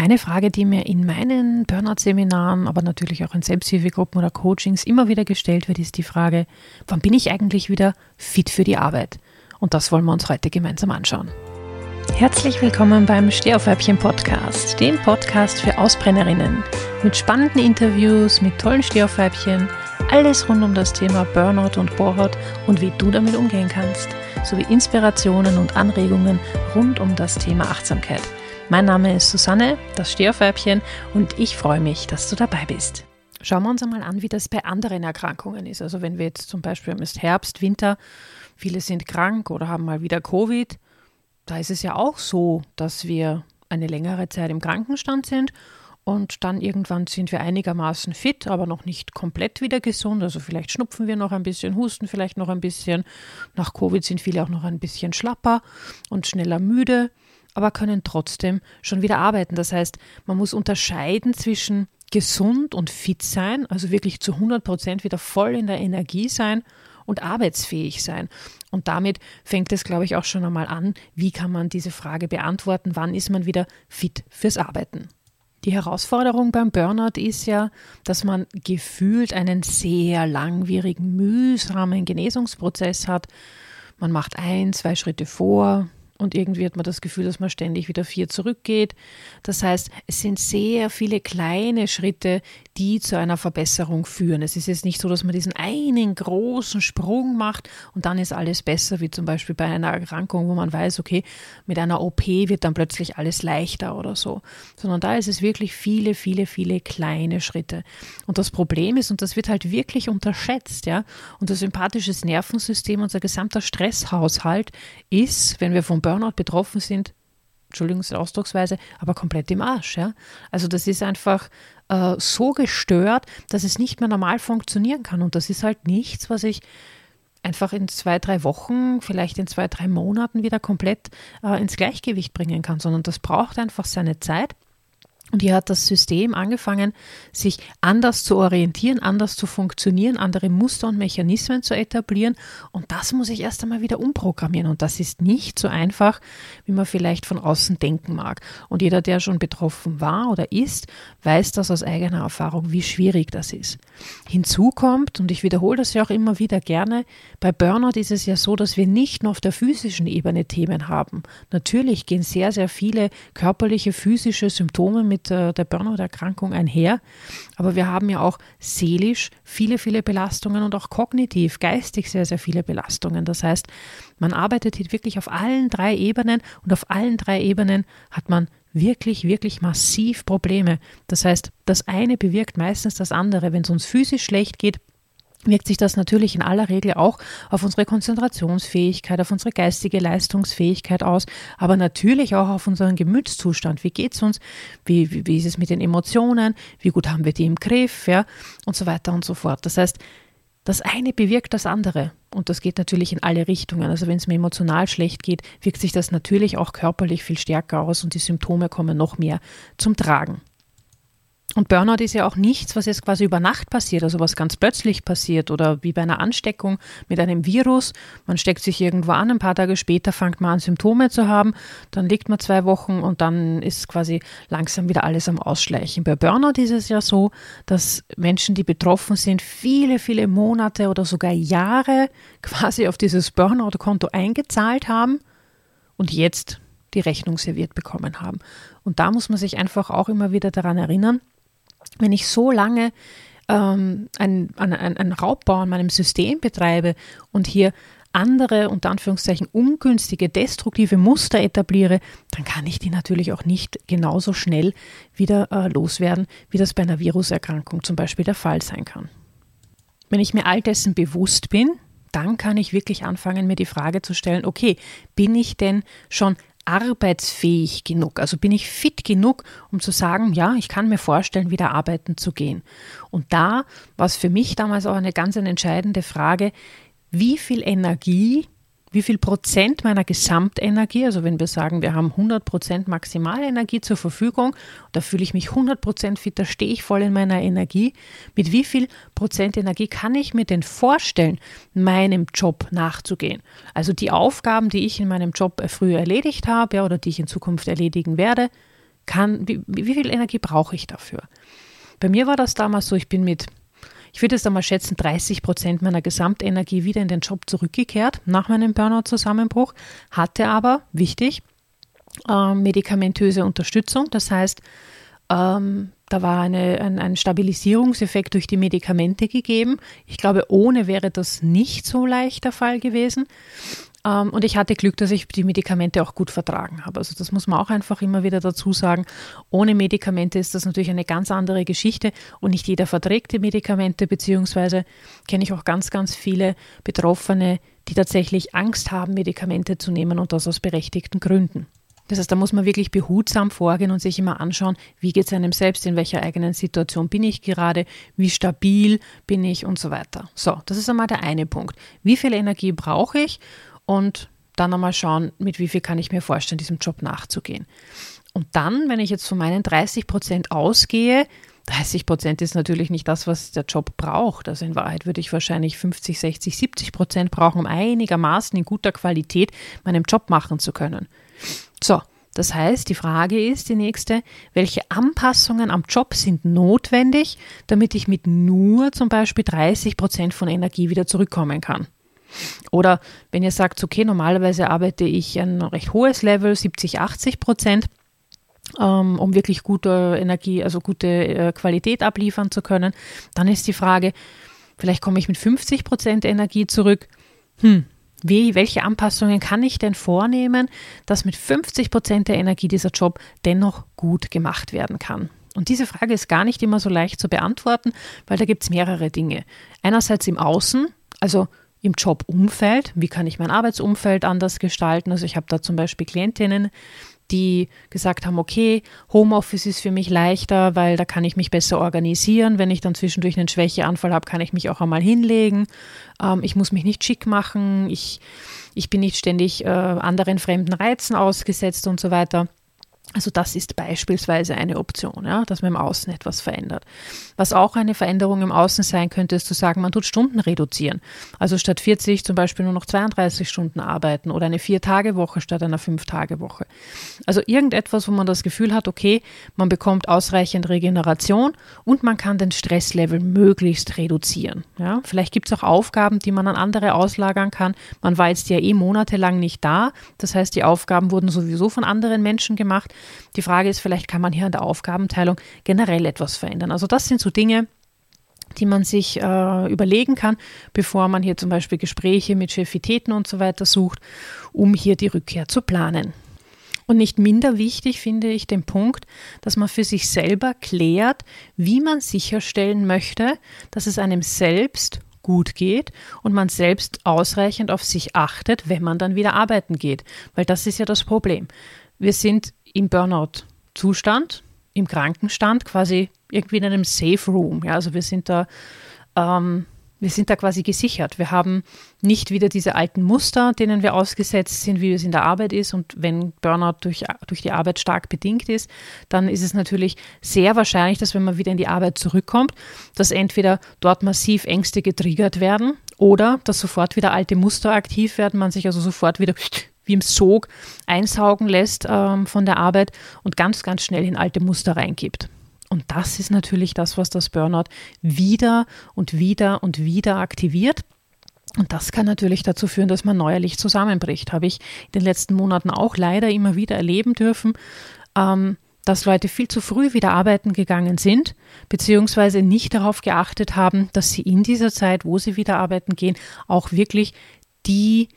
Eine Frage, die mir in meinen Burnout-Seminaren, aber natürlich auch in Selbsthilfegruppen oder Coachings immer wieder gestellt wird, ist die Frage, wann bin ich eigentlich wieder fit für die Arbeit? Und das wollen wir uns heute gemeinsam anschauen. Herzlich willkommen beim Stehaufweibchen Podcast, dem Podcast für Ausbrennerinnen. Mit spannenden Interviews, mit tollen Stehaufweibchen, alles rund um das Thema Burnout und Bohrhaut und wie du damit umgehen kannst, sowie Inspirationen und Anregungen rund um das Thema Achtsamkeit – mein Name ist Susanne, das Stehaufweibchen, und ich freue mich, dass du dabei bist. Schauen wir uns einmal an, wie das bei anderen Erkrankungen ist. Also wenn wir jetzt zum Beispiel, ist Herbst, Winter, viele sind krank oder haben mal wieder Covid, da ist es ja auch so, dass wir eine längere Zeit im Krankenstand sind und dann irgendwann sind wir einigermaßen fit, aber noch nicht komplett wieder gesund. Also vielleicht schnupfen wir noch ein bisschen, husten vielleicht noch ein bisschen. Nach Covid sind viele auch noch ein bisschen schlapper und schneller müde aber können trotzdem schon wieder arbeiten. Das heißt, man muss unterscheiden zwischen gesund und fit sein, also wirklich zu 100 Prozent wieder voll in der Energie sein und arbeitsfähig sein. Und damit fängt es, glaube ich, auch schon einmal an, wie kann man diese Frage beantworten, wann ist man wieder fit fürs Arbeiten. Die Herausforderung beim Burnout ist ja, dass man gefühlt einen sehr langwierigen, mühsamen Genesungsprozess hat. Man macht ein, zwei Schritte vor, und irgendwie hat man das Gefühl, dass man ständig wieder vier zurückgeht. Das heißt, es sind sehr viele kleine Schritte, die zu einer Verbesserung führen. Es ist jetzt nicht so, dass man diesen einen großen Sprung macht und dann ist alles besser, wie zum Beispiel bei einer Erkrankung, wo man weiß, okay, mit einer OP wird dann plötzlich alles leichter oder so. Sondern da ist es wirklich viele, viele, viele kleine Schritte. Und das Problem ist, und das wird halt wirklich unterschätzt, ja, unser sympathisches Nervensystem, unser gesamter Stresshaushalt ist, wenn wir vom Burnout betroffen sind, Entschuldigung die Ausdrucksweise, aber komplett im Arsch. Ja? Also das ist einfach äh, so gestört, dass es nicht mehr normal funktionieren kann. Und das ist halt nichts, was ich einfach in zwei, drei Wochen, vielleicht in zwei, drei Monaten wieder komplett äh, ins Gleichgewicht bringen kann, sondern das braucht einfach seine Zeit. Und hier hat das System angefangen, sich anders zu orientieren, anders zu funktionieren, andere Muster und Mechanismen zu etablieren. Und das muss ich erst einmal wieder umprogrammieren. Und das ist nicht so einfach, wie man vielleicht von außen denken mag. Und jeder, der schon betroffen war oder ist, weiß das aus eigener Erfahrung, wie schwierig das ist. Hinzu kommt, und ich wiederhole das ja auch immer wieder gerne, bei Burnout ist es ja so, dass wir nicht nur auf der physischen Ebene Themen haben. Natürlich gehen sehr, sehr viele körperliche, physische Symptome mit mit äh, der Burnout-Erkrankung einher. Aber wir haben ja auch seelisch viele, viele Belastungen und auch kognitiv, geistig sehr, sehr viele Belastungen. Das heißt, man arbeitet hier wirklich auf allen drei Ebenen und auf allen drei Ebenen hat man wirklich, wirklich massiv Probleme. Das heißt, das eine bewirkt meistens das andere. Wenn es uns physisch schlecht geht, wirkt sich das natürlich in aller Regel auch auf unsere Konzentrationsfähigkeit, auf unsere geistige Leistungsfähigkeit aus, aber natürlich auch auf unseren Gemütszustand. Wie geht es uns? Wie, wie, wie ist es mit den Emotionen? Wie gut haben wir die im Griff? Ja? Und so weiter und so fort. Das heißt, das eine bewirkt das andere. Und das geht natürlich in alle Richtungen. Also wenn es mir emotional schlecht geht, wirkt sich das natürlich auch körperlich viel stärker aus und die Symptome kommen noch mehr zum Tragen. Und Burnout ist ja auch nichts, was jetzt quasi über Nacht passiert, also was ganz plötzlich passiert oder wie bei einer Ansteckung mit einem Virus. Man steckt sich irgendwo an, ein paar Tage später fängt man an, Symptome zu haben, dann liegt man zwei Wochen und dann ist quasi langsam wieder alles am Ausschleichen. Bei Burnout ist es ja so, dass Menschen, die betroffen sind, viele, viele Monate oder sogar Jahre quasi auf dieses Burnout-Konto eingezahlt haben und jetzt die Rechnung serviert bekommen haben. Und da muss man sich einfach auch immer wieder daran erinnern, wenn ich so lange ähm, einen ein, Raubbau an meinem System betreibe und hier andere, unter Anführungszeichen, ungünstige, destruktive Muster etabliere, dann kann ich die natürlich auch nicht genauso schnell wieder äh, loswerden, wie das bei einer Viruserkrankung zum Beispiel der Fall sein kann. Wenn ich mir all dessen bewusst bin, dann kann ich wirklich anfangen, mir die Frage zu stellen, okay, bin ich denn schon arbeitsfähig genug? Also bin ich fit genug, um zu sagen, ja, ich kann mir vorstellen, wieder arbeiten zu gehen. Und da war es für mich damals auch eine ganz entscheidende Frage, wie viel Energie wie viel Prozent meiner Gesamtenergie, also wenn wir sagen, wir haben 100 Prozent Maximalenergie zur Verfügung, da fühle ich mich 100 Prozent fit, da stehe ich voll in meiner Energie, mit wie viel Prozent Energie kann ich mir denn vorstellen, meinem Job nachzugehen? Also die Aufgaben, die ich in meinem Job früher erledigt habe oder die ich in Zukunft erledigen werde, kann, wie, wie viel Energie brauche ich dafür? Bei mir war das damals so, ich bin mit, ich würde es einmal schätzen, 30 Prozent meiner Gesamtenergie wieder in den Job zurückgekehrt nach meinem Burnout-Zusammenbruch, hatte aber, wichtig, äh, medikamentöse Unterstützung. Das heißt, ähm, da war eine, ein, ein Stabilisierungseffekt durch die Medikamente gegeben. Ich glaube, ohne wäre das nicht so leicht der Fall gewesen. Ähm, und ich hatte Glück, dass ich die Medikamente auch gut vertragen habe. Also das muss man auch einfach immer wieder dazu sagen. Ohne Medikamente ist das natürlich eine ganz andere Geschichte und nicht jeder verträgt die Medikamente, beziehungsweise kenne ich auch ganz, ganz viele Betroffene, die tatsächlich Angst haben, Medikamente zu nehmen und das aus berechtigten Gründen. Das heißt, da muss man wirklich behutsam vorgehen und sich immer anschauen, wie geht es einem selbst, in welcher eigenen Situation bin ich gerade, wie stabil bin ich und so weiter. So, das ist einmal der eine Punkt. Wie viel Energie brauche ich und dann einmal schauen, mit wie viel kann ich mir vorstellen, diesem Job nachzugehen. Und dann, wenn ich jetzt von meinen 30 Prozent ausgehe, 30 Prozent ist natürlich nicht das, was der Job braucht. Also in Wahrheit würde ich wahrscheinlich 50, 60, 70 Prozent brauchen, um einigermaßen in guter Qualität meinen Job machen zu können. So, das heißt, die Frage ist die nächste, welche Anpassungen am Job sind notwendig, damit ich mit nur zum Beispiel 30 Prozent von Energie wieder zurückkommen kann? Oder wenn ihr sagt, okay, normalerweise arbeite ich ein recht hohes Level, 70, 80 Prozent, ähm, um wirklich gute Energie, also gute äh, Qualität abliefern zu können, dann ist die Frage, vielleicht komme ich mit 50 Prozent Energie zurück. Hm, wie, welche Anpassungen kann ich denn vornehmen, dass mit 50 Prozent der Energie dieser Job dennoch gut gemacht werden kann? Und diese Frage ist gar nicht immer so leicht zu beantworten, weil da gibt es mehrere Dinge. Einerseits im Außen, also im Jobumfeld, wie kann ich mein Arbeitsumfeld anders gestalten? Also ich habe da zum Beispiel Klientinnen, die gesagt haben, okay, Homeoffice ist für mich leichter, weil da kann ich mich besser organisieren. Wenn ich dann zwischendurch einen Schwächeanfall habe, kann ich mich auch einmal hinlegen. Ähm, ich muss mich nicht schick machen. Ich, ich bin nicht ständig äh, anderen fremden Reizen ausgesetzt und so weiter. Also das ist beispielsweise eine Option, ja, dass man im Außen etwas verändert. Was auch eine Veränderung im Außen sein könnte, ist zu sagen, man tut Stunden reduzieren. Also statt 40 zum Beispiel nur noch 32 Stunden arbeiten oder eine Vier-Tage-Woche statt einer Fünf-Tage-Woche. Also irgendetwas, wo man das Gefühl hat, okay, man bekommt ausreichend Regeneration und man kann den Stresslevel möglichst reduzieren. Ja, vielleicht gibt es auch Aufgaben, die man an andere auslagern kann. Man war jetzt ja eh monatelang nicht da. Das heißt, die Aufgaben wurden sowieso von anderen Menschen gemacht. Die Frage ist, vielleicht kann man hier an der Aufgabenteilung generell etwas verändern. Also das sind so Dinge, die man sich äh, überlegen kann, bevor man hier zum Beispiel Gespräche mit Chefitäten und so weiter sucht, um hier die Rückkehr zu planen. Und nicht minder wichtig finde ich den Punkt, dass man für sich selber klärt, wie man sicherstellen möchte, dass es einem selbst gut geht und man selbst ausreichend auf sich achtet, wenn man dann wieder arbeiten geht. Weil das ist ja das Problem. Wir sind im Burnout-Zustand, im Krankenstand, quasi irgendwie in einem Safe Room. Ja, also wir sind da, ähm, wir sind da quasi gesichert. Wir haben nicht wieder diese alten Muster, denen wir ausgesetzt sind, wie es in der Arbeit ist. Und wenn Burnout durch, durch die Arbeit stark bedingt ist, dann ist es natürlich sehr wahrscheinlich, dass wenn man wieder in die Arbeit zurückkommt, dass entweder dort massiv Ängste getriggert werden oder dass sofort wieder alte Muster aktiv werden, man sich also sofort wieder wie im Sog einsaugen lässt ähm, von der Arbeit und ganz, ganz schnell in alte Muster reingibt. Und das ist natürlich das, was das Burnout wieder und wieder und wieder aktiviert. Und das kann natürlich dazu führen, dass man neuerlich zusammenbricht. Habe ich in den letzten Monaten auch leider immer wieder erleben dürfen, ähm, dass Leute viel zu früh wieder arbeiten gegangen sind, beziehungsweise nicht darauf geachtet haben, dass sie in dieser Zeit, wo sie wieder arbeiten gehen, auch wirklich die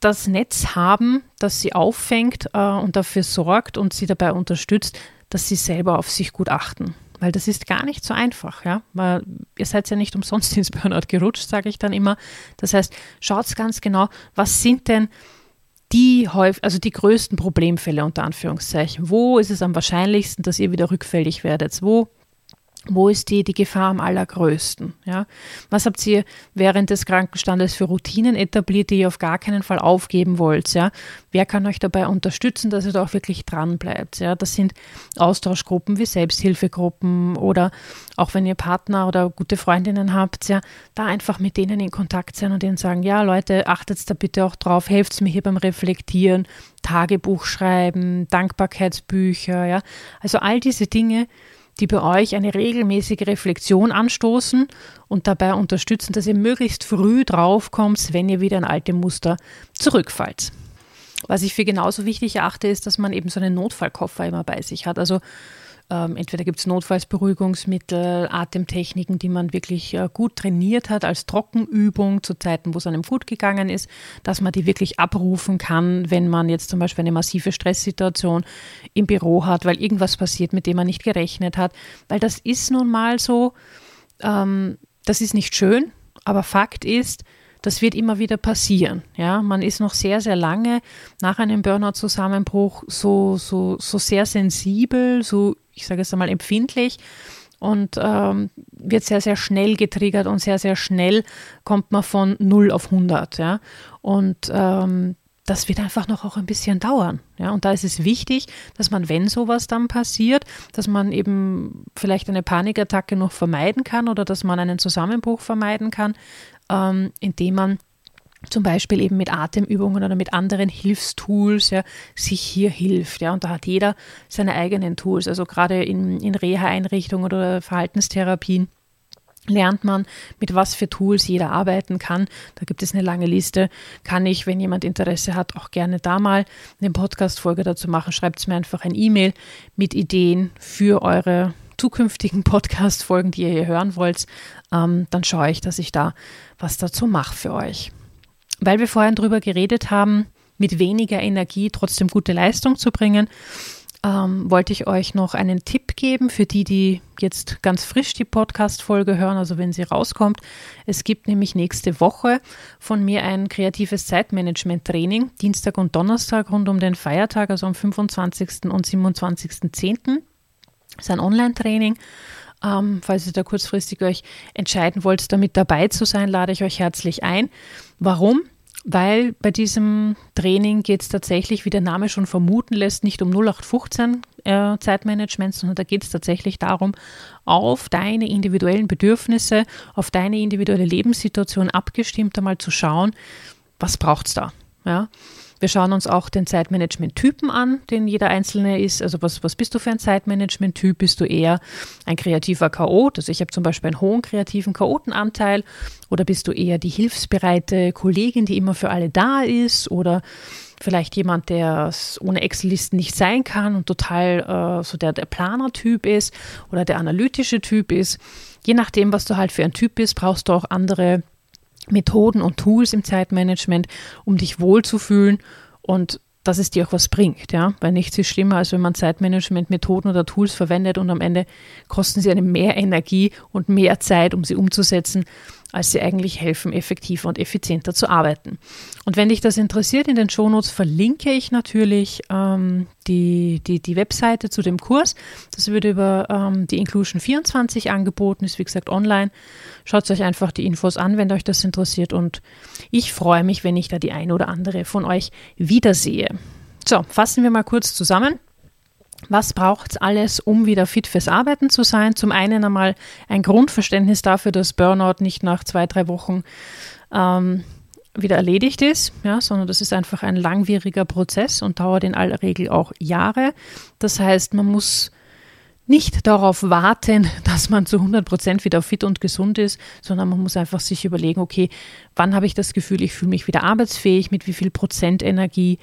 das Netz haben, das sie auffängt äh, und dafür sorgt und sie dabei unterstützt, dass sie selber auf sich gut achten. Weil das ist gar nicht so einfach, ja. Weil ihr seid ja nicht umsonst ins Burnout gerutscht, sage ich dann immer. Das heißt, schaut ganz genau, was sind denn die häufig, also die größten Problemfälle unter Anführungszeichen. Wo ist es am wahrscheinlichsten, dass ihr wieder rückfällig werdet? Wo wo ist die, die Gefahr am allergrößten? Ja? Was habt ihr während des Krankenstandes für Routinen etabliert, die ihr auf gar keinen Fall aufgeben wollt? Ja? Wer kann euch dabei unterstützen, dass ihr da auch wirklich dran bleibt? Ja? Das sind Austauschgruppen wie Selbsthilfegruppen oder auch wenn ihr Partner oder gute Freundinnen habt, ja, da einfach mit denen in Kontakt sein und denen sagen, ja Leute, achtet da bitte auch drauf, helft mir hier beim Reflektieren, Tagebuch schreiben, Dankbarkeitsbücher, ja. Also all diese Dinge, die bei euch eine regelmäßige Reflexion anstoßen und dabei unterstützen, dass ihr möglichst früh draufkommt, wenn ihr wieder in alte Muster zurückfallt. Was ich für genauso wichtig erachte, ist, dass man eben so einen Notfallkoffer immer bei sich hat. Also ähm, entweder gibt es Notfallsberuhigungsmittel, Atemtechniken, die man wirklich äh, gut trainiert hat als Trockenübung zu Zeiten, wo es einem gut gegangen ist, dass man die wirklich abrufen kann, wenn man jetzt zum Beispiel eine massive Stresssituation im Büro hat, weil irgendwas passiert, mit dem man nicht gerechnet hat. Weil das ist nun mal so, ähm, das ist nicht schön, aber Fakt ist, das wird immer wieder passieren. Ja, man ist noch sehr, sehr lange nach einem Burnout-Zusammenbruch so, so, so sehr sensibel, so ich sage es einmal, empfindlich und ähm, wird sehr, sehr schnell getriggert und sehr, sehr schnell kommt man von 0 auf 100. Ja? Und ähm, das wird einfach noch auch ein bisschen dauern. Ja? Und da ist es wichtig, dass man, wenn sowas dann passiert, dass man eben vielleicht eine Panikattacke noch vermeiden kann oder dass man einen Zusammenbruch vermeiden kann, ähm, indem man zum Beispiel eben mit Atemübungen oder mit anderen Hilfstools ja, sich hier hilft. Ja. Und da hat jeder seine eigenen Tools. Also gerade in, in Reha-Einrichtungen oder Verhaltenstherapien lernt man, mit was für Tools jeder arbeiten kann. Da gibt es eine lange Liste. Kann ich, wenn jemand Interesse hat, auch gerne da mal eine Podcast-Folge dazu machen. Schreibt es mir einfach ein E-Mail mit Ideen für eure zukünftigen Podcast-Folgen, die ihr hier hören wollt. Ähm, dann schaue ich, dass ich da was dazu mache für euch weil wir vorhin darüber geredet haben, mit weniger Energie trotzdem gute Leistung zu bringen, ähm, wollte ich euch noch einen Tipp geben für die, die jetzt ganz frisch die Podcast-Folge hören, also wenn sie rauskommt. Es gibt nämlich nächste Woche von mir ein kreatives Zeitmanagement-Training, Dienstag und Donnerstag rund um den Feiertag, also am 25. und 27.10. Das ist ein Online-Training. Ähm, falls ihr da kurzfristig euch entscheiden wollt, damit dabei zu sein, lade ich euch herzlich ein. Warum? Weil bei diesem Training geht es tatsächlich, wie der Name schon vermuten lässt, nicht um 0815 äh, Zeitmanagement, sondern da geht es tatsächlich darum, auf deine individuellen Bedürfnisse, auf deine individuelle Lebenssituation abgestimmt einmal zu schauen, was braucht es da. Ja? Wir schauen uns auch den Zeitmanagement-Typen an, den jeder Einzelne ist. Also was, was bist du für ein Zeitmanagement-Typ? Bist du eher ein kreativer Chaot? Also ich habe zum Beispiel einen hohen kreativen Chaotenanteil. Oder bist du eher die hilfsbereite Kollegin, die immer für alle da ist? Oder vielleicht jemand, der ohne Excel-Listen nicht sein kann und total äh, so der, der Planer-Typ ist oder der analytische Typ ist. Je nachdem, was du halt für ein Typ bist, brauchst du auch andere Methoden und Tools im Zeitmanagement, um dich wohlzufühlen und dass es dir auch was bringt, ja, weil nichts ist schlimmer, als wenn man Zeitmanagement-Methoden oder Tools verwendet und am Ende kosten sie eine mehr Energie und mehr Zeit, um sie umzusetzen, als sie eigentlich helfen, effektiver und effizienter zu arbeiten. Und wenn dich das interessiert, in den Shownotes verlinke ich natürlich ähm, die, die, die Webseite zu dem Kurs. Das wird über ähm, die Inclusion 24 angeboten, ist wie gesagt online. Schaut euch einfach die Infos an, wenn euch das interessiert. Und ich freue mich, wenn ich da die eine oder andere von euch wiedersehe. So, fassen wir mal kurz zusammen. Was braucht es alles, um wieder fit fürs Arbeiten zu sein? Zum einen einmal ein Grundverständnis dafür, dass Burnout nicht nach zwei, drei Wochen ähm, wieder erledigt ist, ja, sondern das ist einfach ein langwieriger Prozess und dauert in aller Regel auch Jahre. Das heißt, man muss nicht darauf warten, dass man zu 100 Prozent wieder fit und gesund ist, sondern man muss einfach sich überlegen, okay, wann habe ich das Gefühl, ich fühle mich wieder arbeitsfähig, mit wie viel Prozent Energie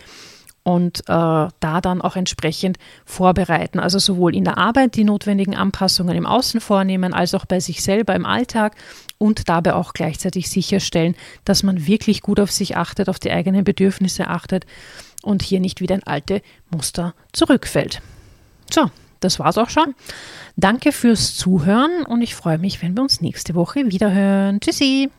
und äh, da dann auch entsprechend vorbereiten. Also sowohl in der Arbeit die notwendigen Anpassungen im Außen vornehmen, als auch bei sich selber im Alltag und dabei auch gleichzeitig sicherstellen, dass man wirklich gut auf sich achtet, auf die eigenen Bedürfnisse achtet und hier nicht wieder in alte Muster zurückfällt. So, das war's auch schon. Danke fürs Zuhören und ich freue mich, wenn wir uns nächste Woche wiederhören. Tschüssi!